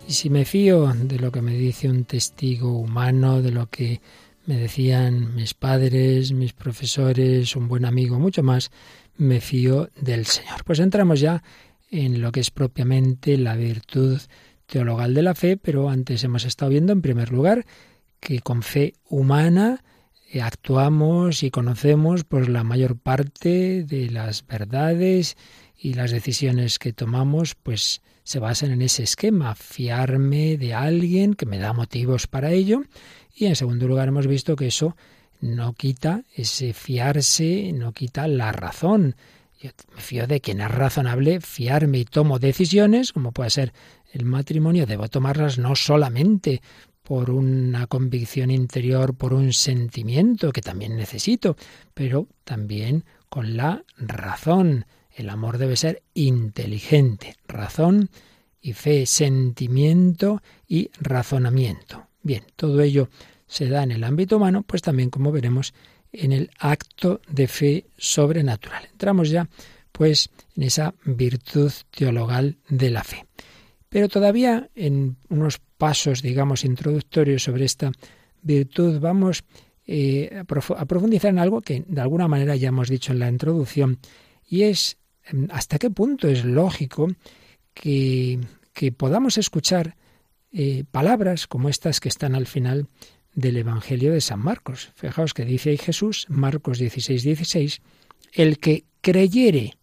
y si me fío de lo que me dice un testigo humano, de lo que me decían mis padres, mis profesores, un buen amigo, mucho más, me fío del Señor. Pues entramos ya en lo que es propiamente la virtud teologal de la fe, pero antes hemos estado viendo en primer lugar que con fe humana eh, actuamos y conocemos pues la mayor parte de las verdades y las decisiones que tomamos pues se basan en ese esquema, fiarme de alguien que me da motivos para ello y en segundo lugar hemos visto que eso no quita ese fiarse, no quita la razón. Yo me fío de quien es razonable fiarme y tomo decisiones, como puede ser el matrimonio, debo tomarlas no solamente por una convicción interior, por un sentimiento que también necesito, pero también con la razón. El amor debe ser inteligente, razón y fe, sentimiento y razonamiento. Bien, todo ello se da en el ámbito humano, pues también, como veremos, en el acto de fe sobrenatural. Entramos ya, pues, en esa virtud teologal de la fe. Pero todavía en unos pasos, digamos, introductorios sobre esta virtud, vamos eh, a profundizar en algo que de alguna manera ya hemos dicho en la introducción, y es hasta qué punto es lógico que, que podamos escuchar eh, palabras como estas que están al final del Evangelio de San Marcos. Fijaos que dice ahí Jesús, Marcos 16, 16, el que creyere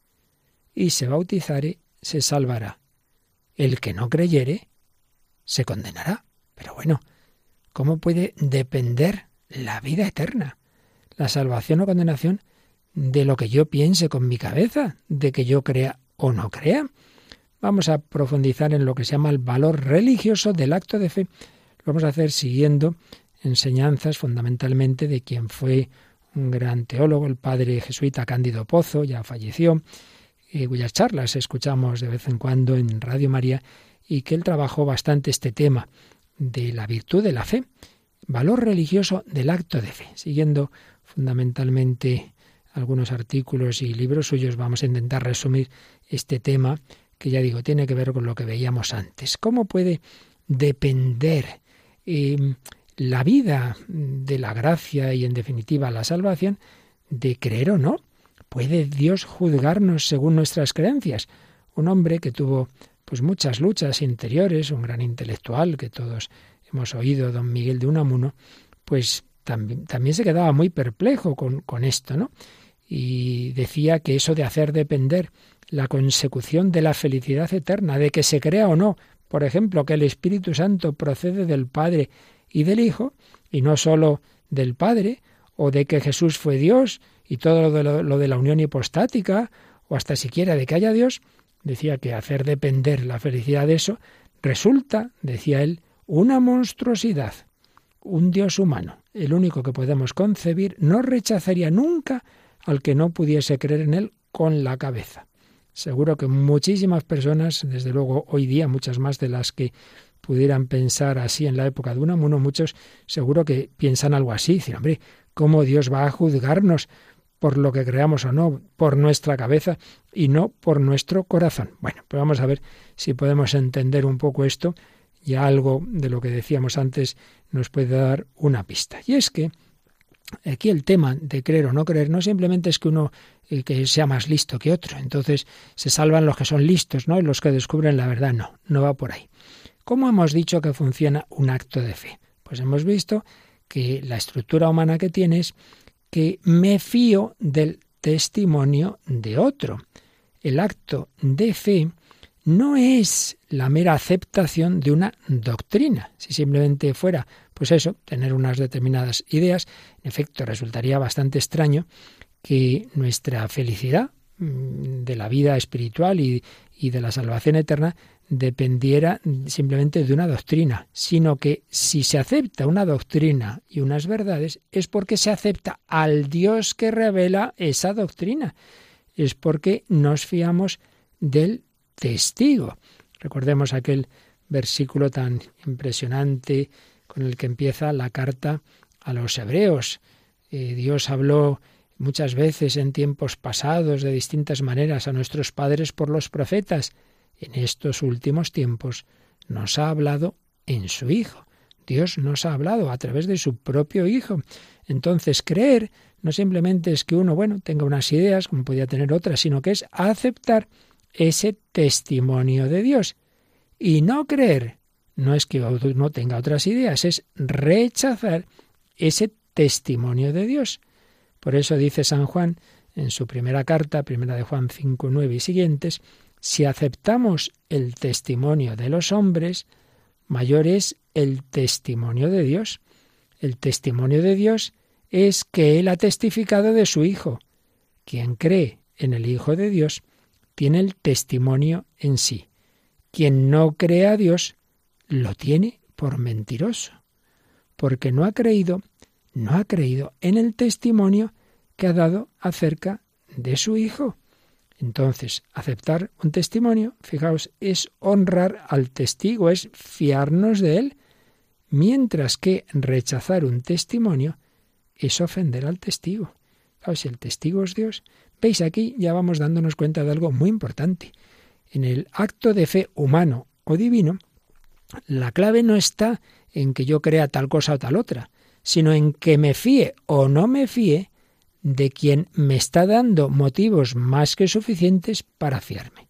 y se bautizare, se salvará. El que no creyere, se condenará. Pero bueno, ¿cómo puede depender la vida eterna, la salvación o condenación, de lo que yo piense con mi cabeza, de que yo crea o no crea? Vamos a profundizar en lo que se llama el valor religioso del acto de fe. Lo vamos a hacer siguiendo enseñanzas fundamentalmente de quien fue un gran teólogo, el padre jesuita Cándido Pozo, ya falleció, eh, cuyas charlas escuchamos de vez en cuando en Radio María y que él trabajó bastante este tema de la virtud de la fe, valor religioso del acto de fe. Siguiendo fundamentalmente algunos artículos y libros suyos, vamos a intentar resumir este tema que ya digo, tiene que ver con lo que veíamos antes. ¿Cómo puede depender eh, la vida de la gracia y en definitiva la salvación de creer o no? ¿Puede Dios juzgarnos según nuestras creencias? Un hombre que tuvo pues muchas luchas interiores, un gran intelectual que todos hemos oído, don Miguel de Unamuno, pues también, también se quedaba muy perplejo con, con esto, ¿no? Y decía que eso de hacer depender la consecución de la felicidad eterna, de que se crea o no, por ejemplo, que el Espíritu Santo procede del Padre y del Hijo, y no sólo del Padre, o de que Jesús fue Dios, y todo lo de, lo, de la unión hipostática, o hasta siquiera de que haya Dios, decía que hacer depender la felicidad de eso, resulta, decía él, una monstruosidad. Un Dios humano, el único que podemos concebir, no rechazaría nunca al que no pudiese creer en él con la cabeza. Seguro que muchísimas personas, desde luego hoy día, muchas más de las que pudieran pensar así en la época de Unamuno, muchos seguro que piensan algo así, decir, hombre, ¿cómo Dios va a juzgarnos por lo que creamos o no, por nuestra cabeza y no por nuestro corazón? Bueno, pues vamos a ver si podemos entender un poco esto, ya algo de lo que decíamos antes nos puede dar una pista. Y es que aquí el tema de creer o no creer no simplemente es que uno eh, que sea más listo que otro, entonces se salvan los que son listos, ¿no? Y los que descubren la verdad, no, no va por ahí. ¿Cómo hemos dicho que funciona un acto de fe? Pues hemos visto que la estructura humana que tiene es que me fío del testimonio de otro. El acto de fe no es la mera aceptación de una doctrina. Si simplemente fuera, pues eso, tener unas determinadas ideas, en efecto, resultaría bastante extraño que nuestra felicidad mm, de la vida espiritual y, y de la salvación eterna dependiera simplemente de una doctrina, sino que si se acepta una doctrina y unas verdades es porque se acepta al Dios que revela esa doctrina, es porque nos fiamos del testigo. Recordemos aquel versículo tan impresionante con el que empieza la carta a los hebreos. Eh, Dios habló muchas veces en tiempos pasados de distintas maneras a nuestros padres por los profetas en estos últimos tiempos nos ha hablado en su Hijo. Dios nos ha hablado a través de su propio Hijo. Entonces, creer no simplemente es que uno, bueno, tenga unas ideas, como podía tener otras, sino que es aceptar ese testimonio de Dios. Y no creer no es que no tenga otras ideas, es rechazar ese testimonio de Dios. Por eso dice San Juan en su primera carta, primera de Juan 5, 9 y siguientes, si aceptamos el testimonio de los hombres, mayor es el testimonio de Dios. El testimonio de Dios es que Él ha testificado de su Hijo. Quien cree en el Hijo de Dios tiene el testimonio en sí. Quien no cree a Dios lo tiene por mentiroso, porque no ha creído, no ha creído en el testimonio que ha dado acerca de su Hijo. Entonces, aceptar un testimonio, fijaos, es honrar al testigo, es fiarnos de él, mientras que rechazar un testimonio es ofender al testigo. Claro, si el testigo es Dios, veis aquí ya vamos dándonos cuenta de algo muy importante. En el acto de fe humano o divino, la clave no está en que yo crea tal cosa o tal otra, sino en que me fíe o no me fíe de quien me está dando motivos más que suficientes para fiarme.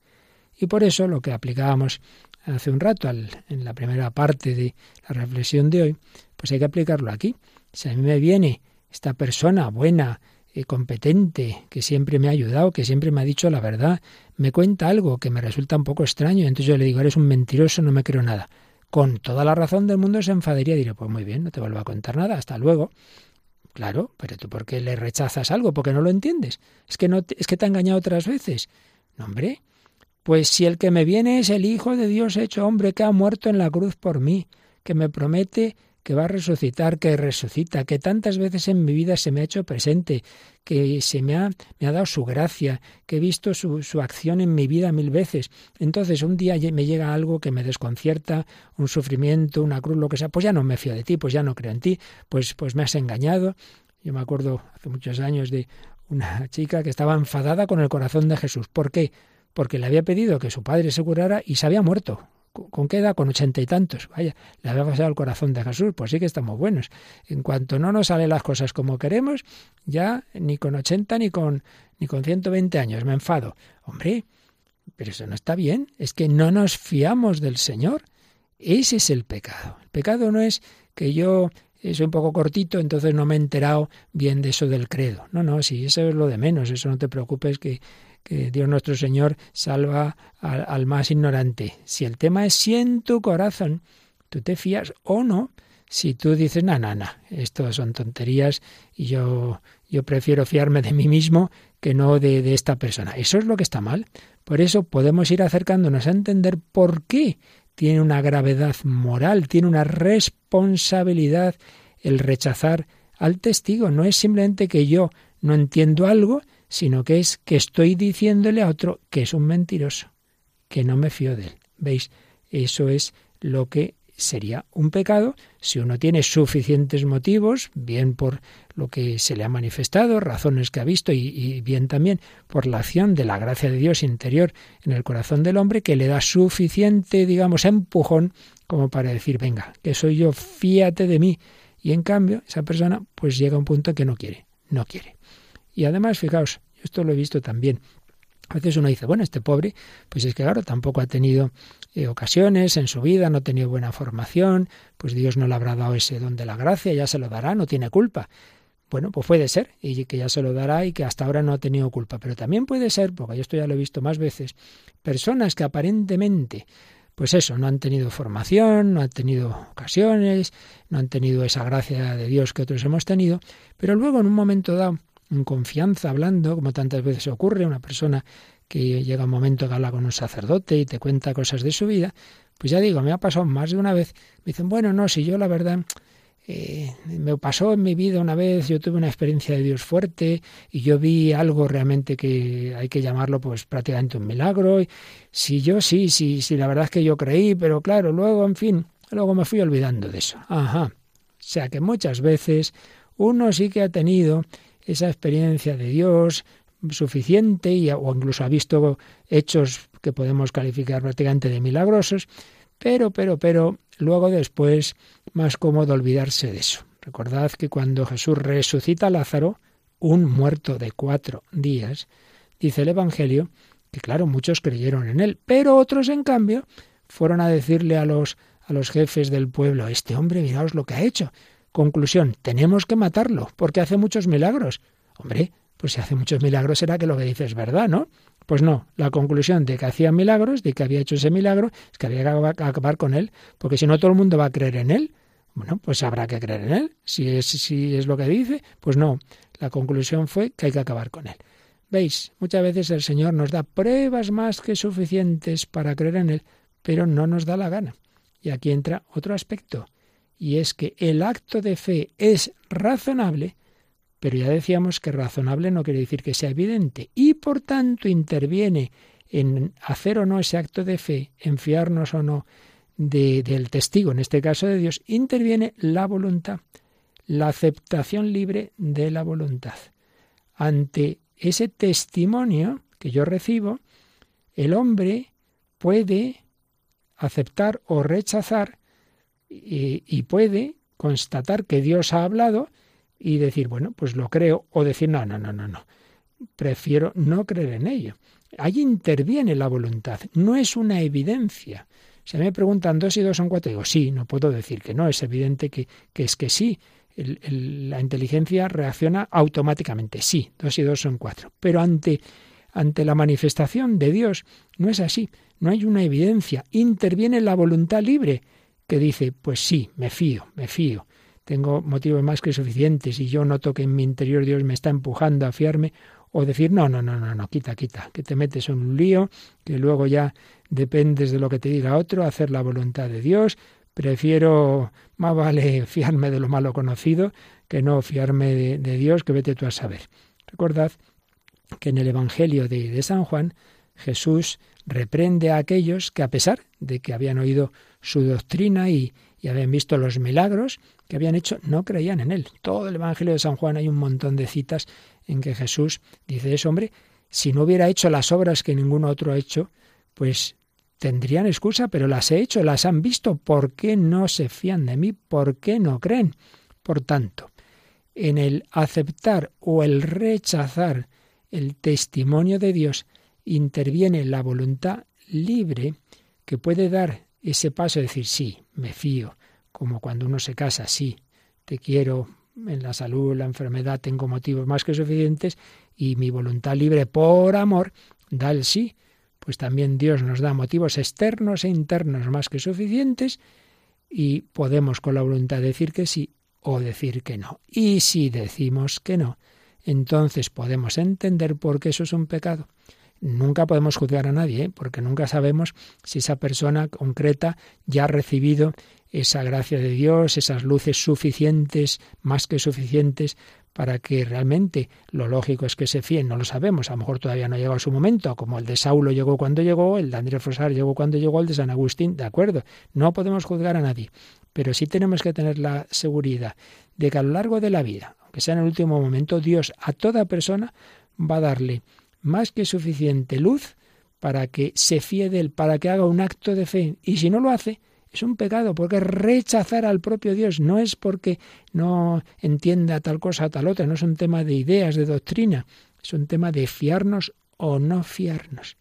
Y por eso lo que aplicábamos hace un rato en la primera parte de la reflexión de hoy, pues hay que aplicarlo aquí. Si a mí me viene esta persona buena, y competente, que siempre me ha ayudado, que siempre me ha dicho la verdad, me cuenta algo que me resulta un poco extraño, entonces yo le digo, eres un mentiroso, no me creo nada. Con toda la razón del mundo se enfadaría y diré, pues muy bien, no te vuelvo a contar nada, hasta luego. Claro, pero tú ¿por qué le rechazas algo? Porque no lo entiendes. Es que no te, es que te ha engañado otras veces. No, hombre. Pues si el que me viene es el Hijo de Dios hecho hombre que ha muerto en la cruz por mí, que me promete que va a resucitar, que resucita, que tantas veces en mi vida se me ha hecho presente, que se me ha, me ha dado su gracia, que he visto su, su acción en mi vida mil veces. Entonces un día me llega algo que me desconcierta, un sufrimiento, una cruz, lo que sea, pues ya no me fío de ti, pues ya no creo en ti, pues, pues me has engañado. Yo me acuerdo hace muchos años de una chica que estaba enfadada con el corazón de Jesús. ¿Por qué? Porque le había pedido que su padre se curara y se había muerto. ¿Con qué edad? Con ochenta y tantos. Vaya, le había pasado el corazón de Jesús, pues sí que estamos buenos. En cuanto no nos salen las cosas como queremos, ya ni con ochenta ni con ni con ciento veinte años me enfado. Hombre, pero eso no está bien. Es que no nos fiamos del Señor. Ese es el pecado. El pecado no es que yo soy un poco cortito, entonces no me he enterado bien de eso del credo. No, no, sí, eso es lo de menos. Eso no te preocupes que que Dios nuestro Señor salva al, más ignorante. Si el tema es si en tu corazón tú te fías o no, si tú dices, no, no, no, esto son tonterías y yo, yo prefiero fiarme de mí mismo que no de, de esta persona. Eso es lo que está mal. Por eso podemos ir acercándonos a entender por qué tiene una gravedad moral, tiene una responsabilidad el rechazar al testigo. No es simplemente que yo no entiendo algo, sino que es que estoy diciéndole a otro que es un mentiroso, que no me fío de él. ¿Veis? Eso es lo que sería un pecado si uno tiene suficientes motivos, bien por lo que se le ha manifestado, razones que ha visto y, bien también por la acción de la gracia de Dios interior en el corazón del hombre que le da suficiente, digamos, empujón como para decir, venga, que soy yo, fíate de mí. Y en cambio, esa persona pues llega a un punto que no quiere, no quiere. Y además, fijaos, esto lo he visto también. A veces uno dice, bueno, este pobre, pues es que claro, tampoco ha tenido eh, ocasiones en su vida, no ha tenido buena formación, pues Dios no le habrá dado ese don de la gracia, ya se lo dará, no tiene culpa. Bueno, pues puede ser, y que ya se lo dará y que hasta ahora no ha tenido culpa. Pero también puede ser, porque yo esto ya lo he visto más veces, personas que aparentemente, pues eso, no han tenido formación, no han tenido ocasiones, no han tenido esa gracia de Dios que otros hemos tenido, pero luego en un momento dado, confianza, hablando, como tantas veces ocurre, una persona que llega un momento que habla con un sacerdote y te cuenta cosas de su vida, pues ya digo, me ha pasado más de una vez. Me dicen, bueno, no, si yo la verdad eh, me pasó en mi vida una vez, yo tuve una experiencia de Dios fuerte y yo vi algo realmente que hay que llamarlo pues prácticamente un milagro. Si yo sí, sí, sí, la verdad es que yo creí, pero claro, luego, en fin, luego me fui olvidando de eso. Ajá. O sea que muchas veces uno sí que ha tenido esa experiencia de Dios suficiente y, o incluso ha visto hechos que podemos calificar prácticamente de milagrosos, pero, pero, pero, luego después más cómodo olvidarse de eso. Recordad que cuando Jesús resucita a Lázaro, un muerto de cuatro días, dice el Evangelio que claro, muchos creyeron en él, pero otros en cambio fueron a decirle a los a los jefes del pueblo, este hombre, miraos lo que ha hecho. Conclusión, tenemos que matarlo, porque hace muchos milagros. Hombre, pues si hace muchos milagros será que lo que dice es verdad, ¿no? Pues no, la conclusión de que hacía milagros, de que había hecho ese milagro, es que había que acabar con él, porque si no todo el mundo va a creer en él. Bueno, pues habrá que creer en él. Si es, si es lo que dice, pues no. La conclusión fue que hay que acabar con él. Veis, muchas veces el Señor nos da pruebas más que suficientes para creer en Él, pero no nos da la gana. Y aquí entra otro aspecto, y es que el acto de fe es razonable, pero ya decíamos que razonable no quiere decir que sea evidente, y por tanto interviene en hacer o no ese acto de fe, en fiarnos o no de, del testigo, en este caso de Dios, interviene la voluntad, la aceptación libre de la voluntad. Ante ese testimonio que yo recibo, el hombre puede aceptar o rechazar y, y, puede constatar que Dios ha hablado y decir, bueno, pues lo creo, o decir, no, no, no, no, no, prefiero no creer en ello. Ahí interviene la voluntad, no es una evidencia. Si me preguntan dos y dos son cuatro, digo, sí, no puedo decir que no, es evidente que, que es que sí, el, la inteligencia reacciona automáticamente. Sí, dos y dos son cuatro. Pero ante, ante la manifestación de Dios no es así. No hay una evidencia. Interviene la voluntad libre que dice, pues sí, me fío, me fío. Tengo motivos más que suficientes y yo noto que en mi interior Dios me está empujando a fiarme o decir, no, no, no, no, no, quita, quita, que te metes en un lío, que luego ya dependes de lo que te diga otro, hacer la voluntad de Dios, Prefiero, más vale fiarme de lo malo conocido que no fiarme de, Dios, que vete tú a saber. Recordad que en el Evangelio de San Juan, Jesús reprende a aquellos que a pesar de que habían oído su doctrina y, y, habían visto los milagros que habían hecho, no creían en él. Todo el Evangelio de San Juan hay un montón de citas en que Jesús dice eso, hombre, si no hubiera hecho las obras que ninguno otro ha hecho, pues tendrían excusa, pero las he hecho, las han visto. ¿Por qué no se fían de mí? ¿Por qué no creen? Por tanto, en el aceptar o el rechazar el testimonio de Dios interviene la voluntad libre que puede dar ese paso de decir sí, me fío, como cuando uno se casa, sí, te quiero en la salud, la enfermedad, tengo motivos más que suficientes y mi voluntad libre por amor da el sí pues también Dios nos da motivos externos e internos más que suficientes y podemos con la voluntad decir que sí o decir que no. Y si decimos que no, entonces podemos entender por qué eso es un pecado. Nunca podemos juzgar a nadie, ¿eh? porque nunca sabemos si esa persona concreta ya ha recibido esa gracia de Dios, esas luces suficientes, más que suficientes, para que realmente lo lógico es que se fíen, no lo sabemos, a lo mejor todavía no ha llegado su momento, como el de Saulo llegó cuando llegó, el de Andrés Fosar llegó cuando llegó, el de San Agustín, de acuerdo, no podemos juzgar a nadie, pero sí tenemos que tener la seguridad de que a lo largo de la vida, aunque sea en el último momento, Dios a toda persona va a darle más que suficiente luz para que se fíe de él, para que haga un acto de fe, y si no lo hace, es un pecado, porque rechazar al propio Dios no es porque no entienda tal cosa o tal otra, no es un tema de ideas, de doctrina, es un tema de fiarnos o no fiarnos.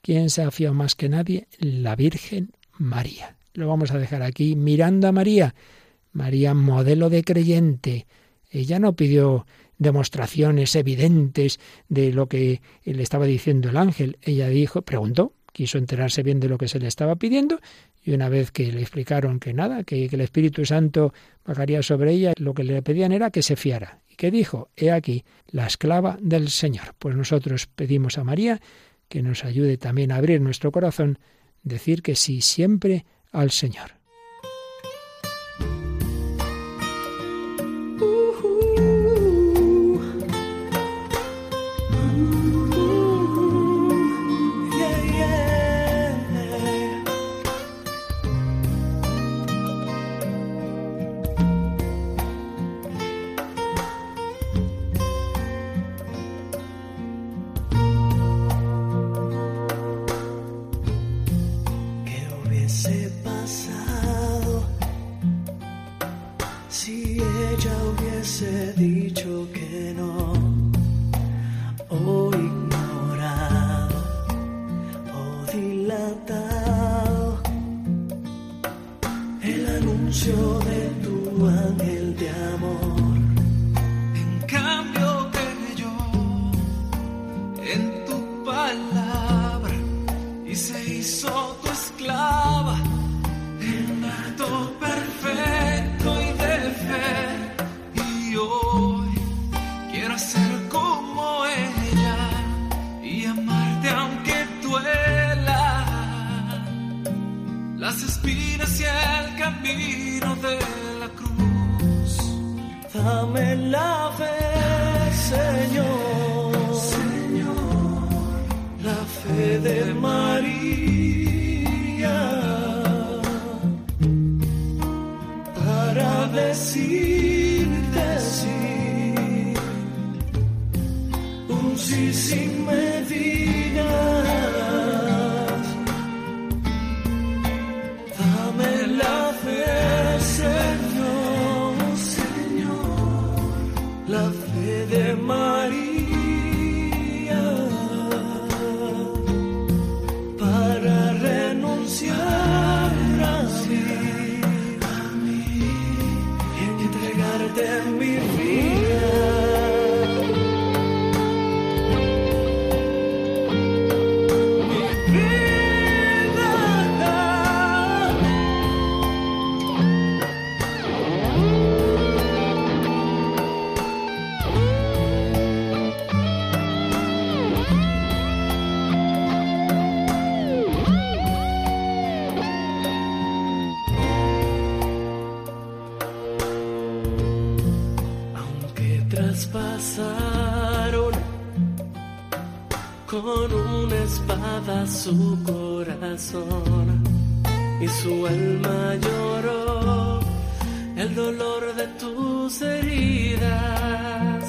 ¿Quién se ha fiado más que nadie? La Virgen María. Lo vamos a dejar aquí mirando a María. María, modelo de creyente. Ella no pidió demostraciones evidentes de lo que le estaba diciendo el ángel. Ella dijo, preguntó, quiso enterarse bien de lo que se le estaba pidiendo y una vez que le explicaron que nada, que, el Espíritu Santo bajaría sobre ella, lo que le pedían era que se fiara. ¿Y qué dijo? He aquí, la esclava del Señor. Pues nosotros pedimos a María que nos ayude también a abrir nuestro corazón, decir que sí siempre al Señor. Su corazón y su alma lloró el dolor de tus heridas.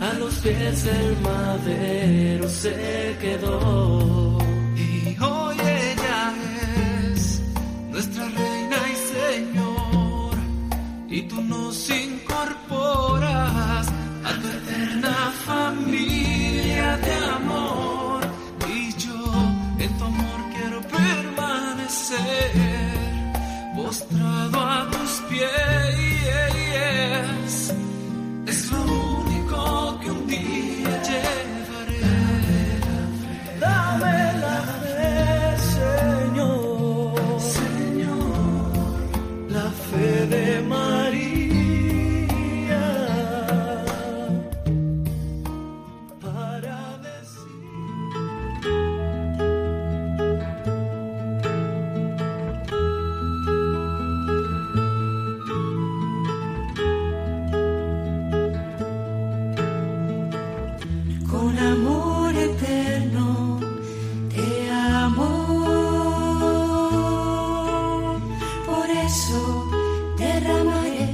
A los pies del madero se quedó. Y hoy ella es nuestra reina y señor. Y tú nos incorporas permanecer, postrado a tus pies.